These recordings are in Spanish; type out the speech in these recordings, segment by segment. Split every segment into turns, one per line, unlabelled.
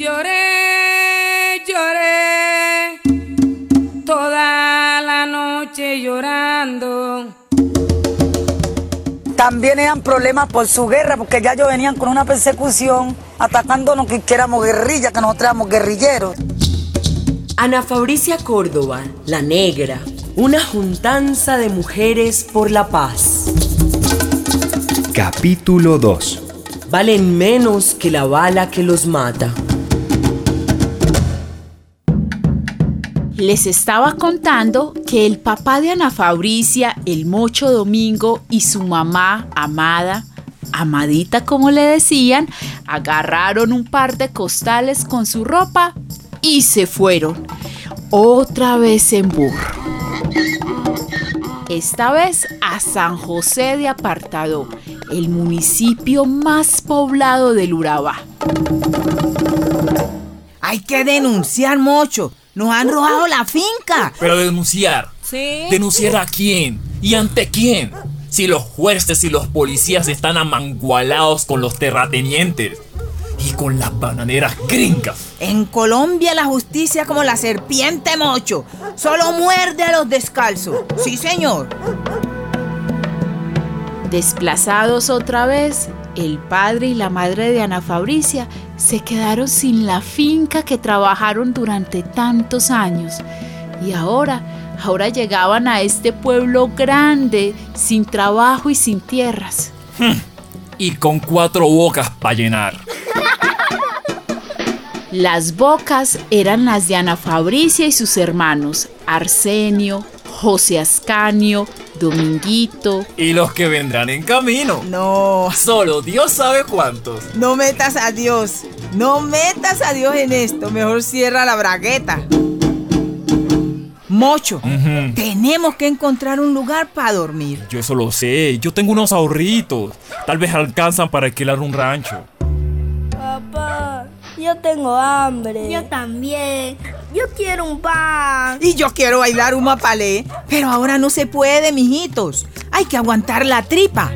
Lloré, lloré, toda la noche llorando.
También eran problemas por su guerra, porque ya ellos venían con una persecución, atacándonos que éramos guerrilla, que nosotros éramos guerrilleros.
Ana Fabricia Córdoba, la negra, una juntanza de mujeres por la paz.
Capítulo 2
Valen menos que la bala que los mata.
Les estaba contando que el papá de Ana Fabricia, el Mocho Domingo y su mamá, Amada, Amadita como le decían, agarraron un par de costales con su ropa y se fueron. Otra vez en burro. Esta vez a San José de Apartado, el municipio más poblado del Urabá.
Hay que denunciar, Mocho. Nos han robado la finca.
Pero denunciar.
Sí.
¿Denunciar a quién? ¿Y ante quién? Si los jueces y los policías están amangualados con los terratenientes y con las bananeras gringas.
En Colombia la justicia como la serpiente, Mocho. Solo muerde a los descalzos. Sí, señor.
Desplazados otra vez, el padre y la madre de Ana Fabricia se quedaron sin la finca que trabajaron durante tantos años. Y ahora, ahora llegaban a este pueblo grande, sin trabajo y sin tierras.
Y con cuatro bocas para llenar.
Las bocas eran las de Ana Fabricia y sus hermanos, Arsenio, José Ascanio, Dominguito.
Y los que vendrán en camino.
No,
Solo Dios sabe cuántos.
no metas a Dios. No metas a Dios en esto. Mejor cierra la bragueta. Mocho, tenemos que encontrar un lugar para dormir.
Yo eso lo sé. Yo tengo unos ahorritos. Tal vez alcanzan para alquilar un rancho.
Papá, yo tengo hambre. Yo también. Yo quiero un pan.
Y yo quiero bailar un mapalé, pero ahora no se puede, mijitos. Hay que aguantar la tripa.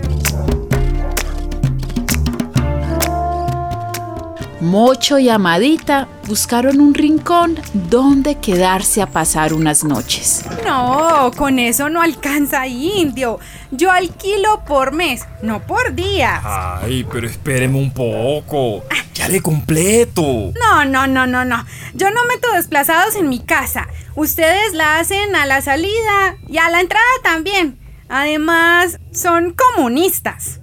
Mocho y Amadita buscaron un rincón donde quedarse a pasar unas noches.
No, con eso no alcanza indio. Yo alquilo por mes, no por día.
Ay, pero espéreme un poco. Ya le completo.
No, no, no, no, no. Yo no meto desplazados en mi casa. Ustedes la hacen a la salida y a la entrada también. Además, son comunistas.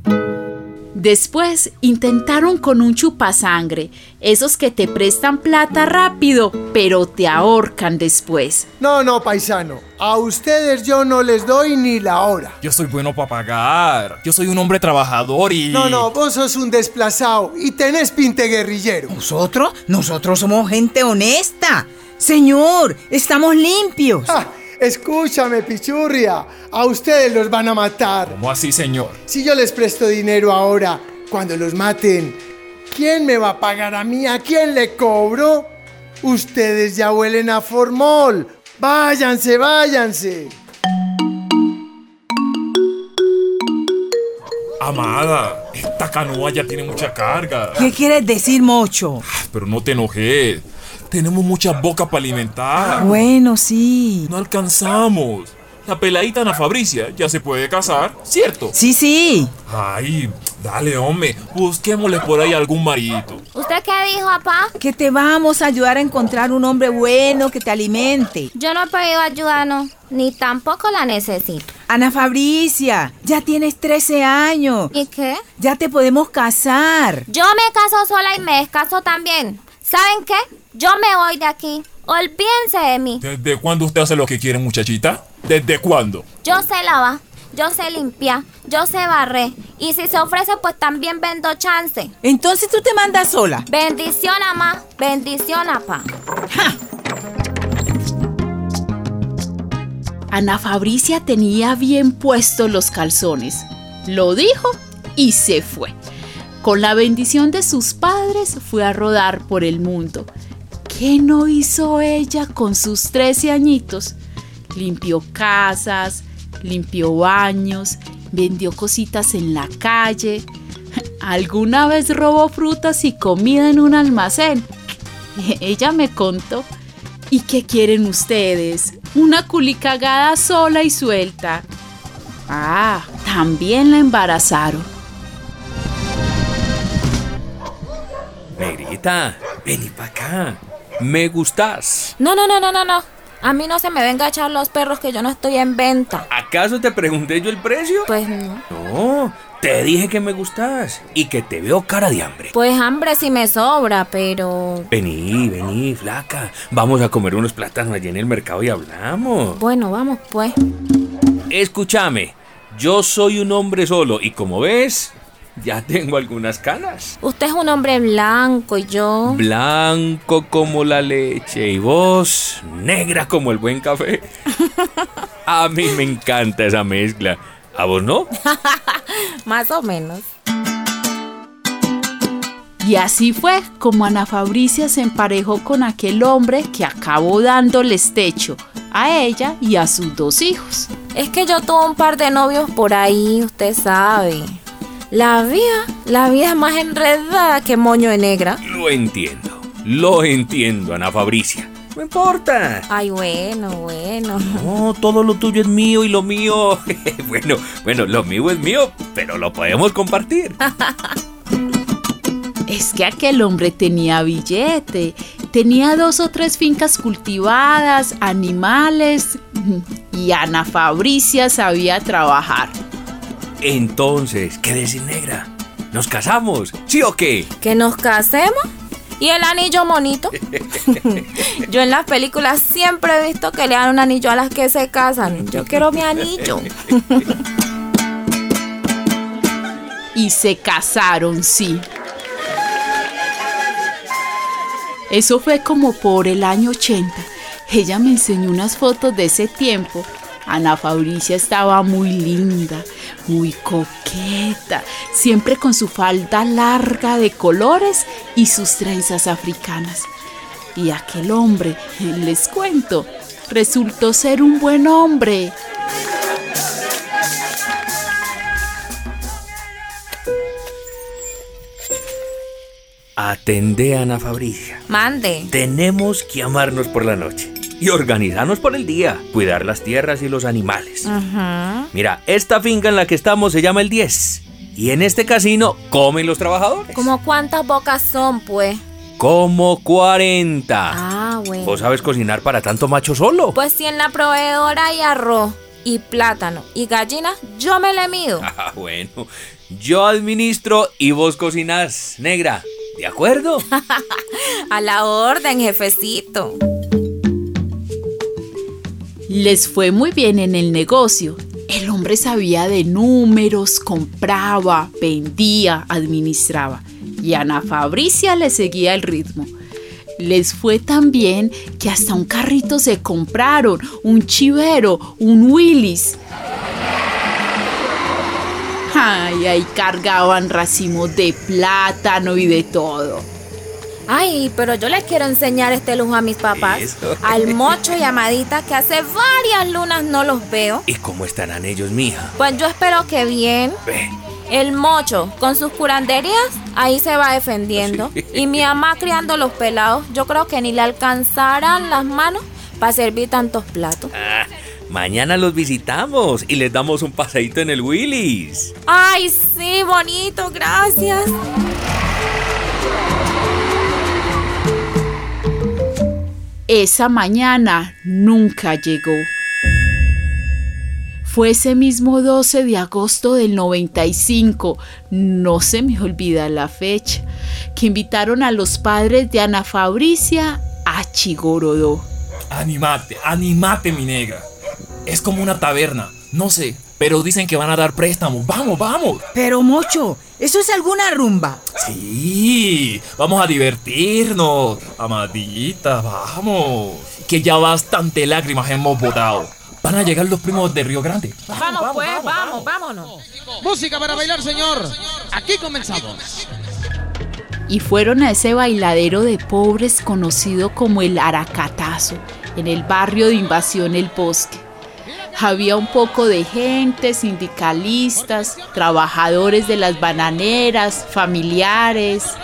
Después intentaron con un chupasangre, esos que te prestan plata rápido, pero te ahorcan después.
No, no, paisano. A ustedes yo no les doy ni la hora.
Yo soy bueno para pagar. Yo soy un hombre trabajador y.
No, no, vos sos un desplazado y tenés pinte guerrillero.
¿Nosotros? Nosotros somos gente honesta. Señor, estamos limpios.
Ja, escúchame, pichurria. A ustedes los van a matar.
¿Cómo así, señor?
Si yo les presto dinero ahora, cuando los maten, ¿quién me va a pagar a mí? ¿A quién le cobro? Ustedes ya huelen a formol. Váyanse, váyanse.
Amada, esta canoa ya tiene mucha carga.
¿Qué quieres decir, Mocho?
Pero no te enojes. Tenemos mucha boca para alimentar.
Bueno, sí.
No alcanzamos. La peladita Ana Fabricia ya se puede casar, ¿cierto?
Sí, sí.
Ay, dale, hombre. Busquémosle por ahí algún marito.
¿Usted qué dijo, papá?
Que te vamos a ayudar a encontrar un hombre bueno que te alimente.
Yo no he pedido ayuda, no. Ni tampoco la necesito.
Ana Fabricia, ya tienes 13 años.
¿Y qué?
Ya te podemos casar.
Yo me caso sola y me descaso también. ¿Saben qué? Yo me voy de aquí. Olvídense de mí.
¿Desde cuándo usted hace lo que quiere, muchachita? ¿Desde cuándo?
Yo sé lavar, yo sé limpiar, yo sé barrer. Y si se ofrece, pues también vendo chance.
Entonces tú te mandas sola.
Bendición, mamá. Bendición, papá.
Ana Fabricia tenía bien puestos los calzones. Lo dijo y se fue. Con la bendición de sus padres fue a rodar por el mundo. ¿Qué no hizo ella con sus 13 añitos? Limpió casas, limpió baños, vendió cositas en la calle. ¿Alguna vez robó frutas y comida en un almacén? Ella me contó. ¿Y qué quieren ustedes? Una culicagada sola y suelta. Ah, también la embarazaron.
Negrita, vení para acá. Me gustas.
No, no, no, no, no, no. A mí no se me venga a echar los perros que yo no estoy en venta.
¿Acaso te pregunté yo el precio?
Pues no.
No, te dije que me gustas y que te veo cara de hambre.
Pues hambre sí me sobra, pero...
Vení, vení, flaca. Vamos a comer unos plátanos allí en el mercado y hablamos.
Bueno, vamos pues.
Escúchame, yo soy un hombre solo y como ves, ya tengo algunas canas.
Usted es un hombre blanco y yo...
Blanco como la leche y vos negra como el buen café. A mí me encanta esa mezcla. ¿A vos no?
Más o menos.
Y así fue como Ana Fabricia se emparejó con aquel hombre que acabó dándoles techo a ella y a sus dos hijos.
Es que yo tuve un par de novios por ahí, usted sabe. La vida, la vida es más enredada que moño de negra.
Lo entiendo, lo entiendo, Ana Fabricia. No importa.
Ay, bueno, bueno.
No, todo lo tuyo es mío y lo mío. bueno, bueno, lo mío es mío, pero lo podemos compartir.
Es que aquel hombre tenía billete, tenía dos o tres fincas cultivadas, animales, y Ana Fabricia sabía trabajar.
Entonces, ¿qué decir, negra? ¿Nos casamos? ¿Sí o qué?
¿Que nos casemos? ¿Y el anillo monito? Yo en las películas siempre he visto que le dan un anillo a las que se casan. Yo quiero mi anillo.
y se casaron, sí. Eso fue como por el año 80. Ella me enseñó unas fotos de ese tiempo. Ana Fabricia estaba muy linda, muy coqueta, siempre con su falda larga de colores y sus trenzas africanas. Y aquel hombre, les cuento, resultó ser un buen hombre.
Atendé a Ana Fabricia.
Mande.
Tenemos que amarnos por la noche y organizarnos por el día, cuidar las tierras y los animales. Mira, esta finca en la que estamos se llama el 10 y en este casino comen los trabajadores.
¿Cómo cuántas bocas son, pues?
Como 40.
Ah, bueno.
¿Vos sabes cocinar para tanto macho solo?
Pues si en la proveedora hay arroz y plátano y gallina, yo me le mido.
Ah, bueno. Yo administro y vos cocinás, negra. ¿De acuerdo?
A la orden, jefecito.
Les fue muy bien en el negocio. El hombre sabía de números, compraba, vendía, administraba. Y Ana Fabricia le seguía el ritmo. Les fue tan bien que hasta un carrito se compraron, un chivero, un Willis. Ay, ahí cargaban racimos de plátano y de todo.
Ay, pero yo les quiero enseñar este lujo a mis papás. Al mocho y amadita que hace varias lunas no los veo.
¿Y cómo estarán ellos, mija?
Pues yo espero que bien.
Ve.
El mocho, con sus curanderías, ahí se va defendiendo. Y mi mamá criando los pelados, yo creo que ni le alcanzarán las manos para servir tantos platos.
Ah, mañana los visitamos y les damos un paseíto en el Willis.
Ay, sí, bonito, gracias.
Esa mañana nunca llegó. Fue ese mismo 12 de agosto del 95, no se me olvida la fecha, que invitaron a los padres de Ana Fabricia a Chigorodó.
Animate, animate, mi negra. Es como una taberna, no sé, pero dicen que van a dar préstamos. Vamos, vamos.
Pero Mocho, ¿eso es alguna rumba?
Sí, vamos a divertirnos. Amadita, vamos. Que ya bastante lágrimas hemos botado. Van a llegar los primos de Río Grande.
Vamos, pues, vamos, vámonos.
Música para bailar, señor. Aquí comenzamos.
Y fueron a ese bailadero de pobres conocido como el Aracatazo, en el barrio de Invasión El Bosque. Había un poco de gente, sindicalistas, trabajadores de las bananeras, familiares.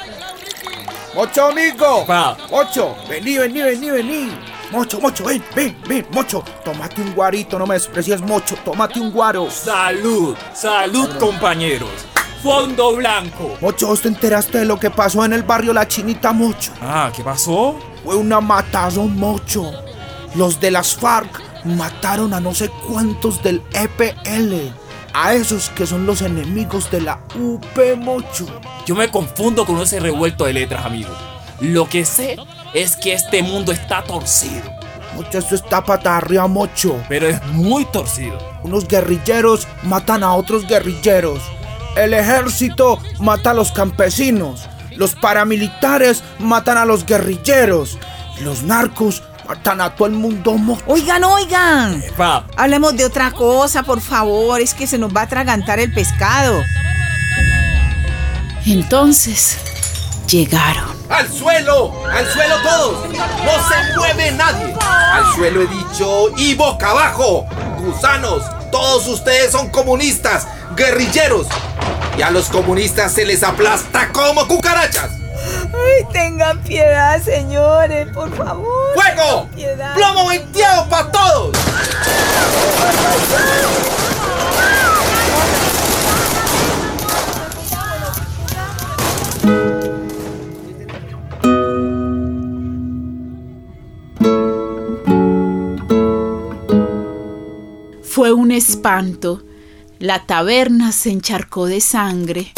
Mocho, amigo.
Pa.
Mocho, vení, vení, vení, vení. Mocho, Mocho, ven, ven, ven, Mocho. Tómate un guarito, no me desprecies, Mocho. Tómate un guaro.
Salud, salud, compañeros. Fondo blanco.
Mocho, ¿vos te enteraste de lo que pasó en el barrio La Chinita, Mocho?
Ah, ¿qué pasó?
Fue una matazón, Mocho. Los de las FARC mataron a no sé cuántos del EPL. A esos que son los enemigos de la UP, Mocho.
Yo me confundo con ese revuelto de letras, amigo. Lo que sé es que este mundo está torcido.
Mocho, esto está pata arriba, Mocho.
Pero es muy torcido.
Unos guerrilleros matan a otros guerrilleros. El ejército mata a los campesinos. Los paramilitares matan a los guerrilleros. Los narcos matan a todo el mundo.
Oigan, oigan. Hablemos de otra cosa, por favor. Es que se nos va a atragantar el pescado.
Entonces, llegaron.
¡Al suelo! ¡Al suelo todos! ¡No se mueve nadie! ¡Al suelo he dicho! ¡Y boca abajo! ¡Gusanos! Todos ustedes son comunistas, guerrilleros. Y a los comunistas se les aplasta como cucarachas.
Ay, tengan piedad, señores, por favor.
¡Fuego!
Piedad.
¡Plomo venteado para todos!
Fue un espanto. La taberna se encharcó de sangre.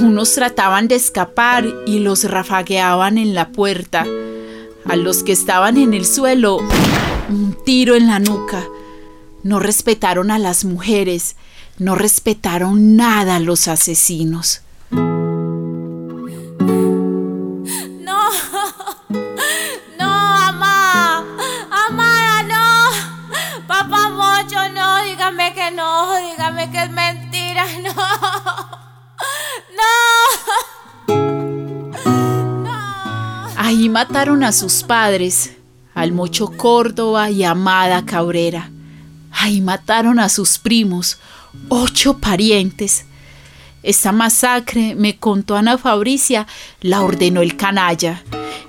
Unos trataban de escapar y los rafagueaban en la puerta. A los que estaban en el suelo, un tiro en la nuca. No respetaron a las mujeres, no respetaron nada a los asesinos. Mataron a sus padres, al Mocho Córdoba y Amada Cabrera. Ahí mataron a sus primos, ocho parientes. Esta masacre, me contó Ana Fabricia, la ordenó el canalla.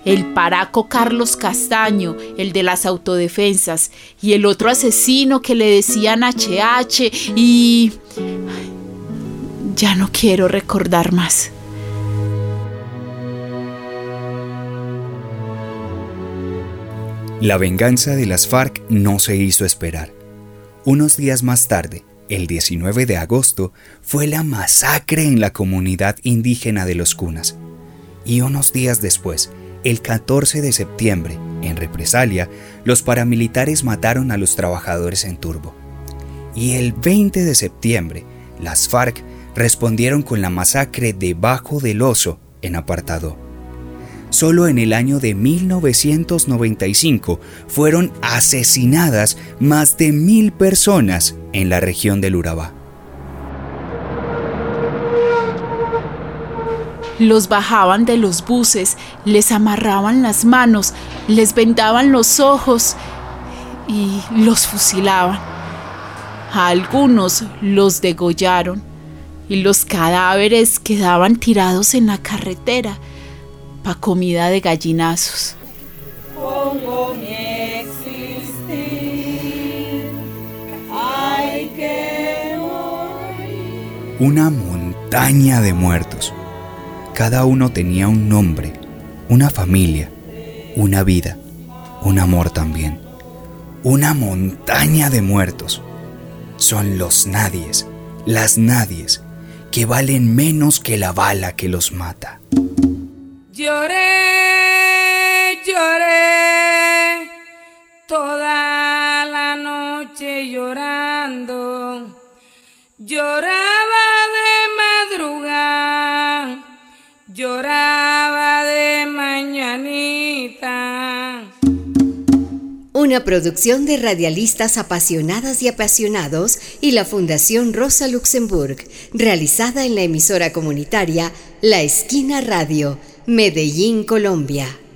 El paraco Carlos Castaño, el de las autodefensas, y el otro asesino que le decían HH y... Ya no quiero recordar más.
La venganza de las FARC no se hizo esperar. Unos días más tarde, el 19 de agosto, fue la masacre en la comunidad indígena de los Cunas. Y unos días después, el 14 de septiembre, en represalia, los paramilitares mataron a los trabajadores en Turbo. Y el 20 de septiembre, las FARC respondieron con la masacre de Bajo del Oso en Apartado. Solo en el año de 1995 fueron asesinadas más de mil personas en la región del Urabá.
Los bajaban de los buses, les amarraban las manos, les vendaban los ojos y los fusilaban. A algunos los degollaron y los cadáveres quedaban tirados en la carretera pa' comida de gallinazos.
Pongo mi existir, hay que morir.
Una montaña de muertos. Cada uno tenía un nombre, una familia, una vida, un amor también. Una montaña de muertos. Son los nadies, las nadies, que valen menos que la bala que los mata.
Lloré, lloré toda la noche llorando. Lloraba de madrugada, lloraba de mañanita.
Una producción de radialistas apasionadas y apasionados y la Fundación Rosa Luxemburg, realizada en la emisora comunitaria La Esquina Radio, Medellín, Colombia.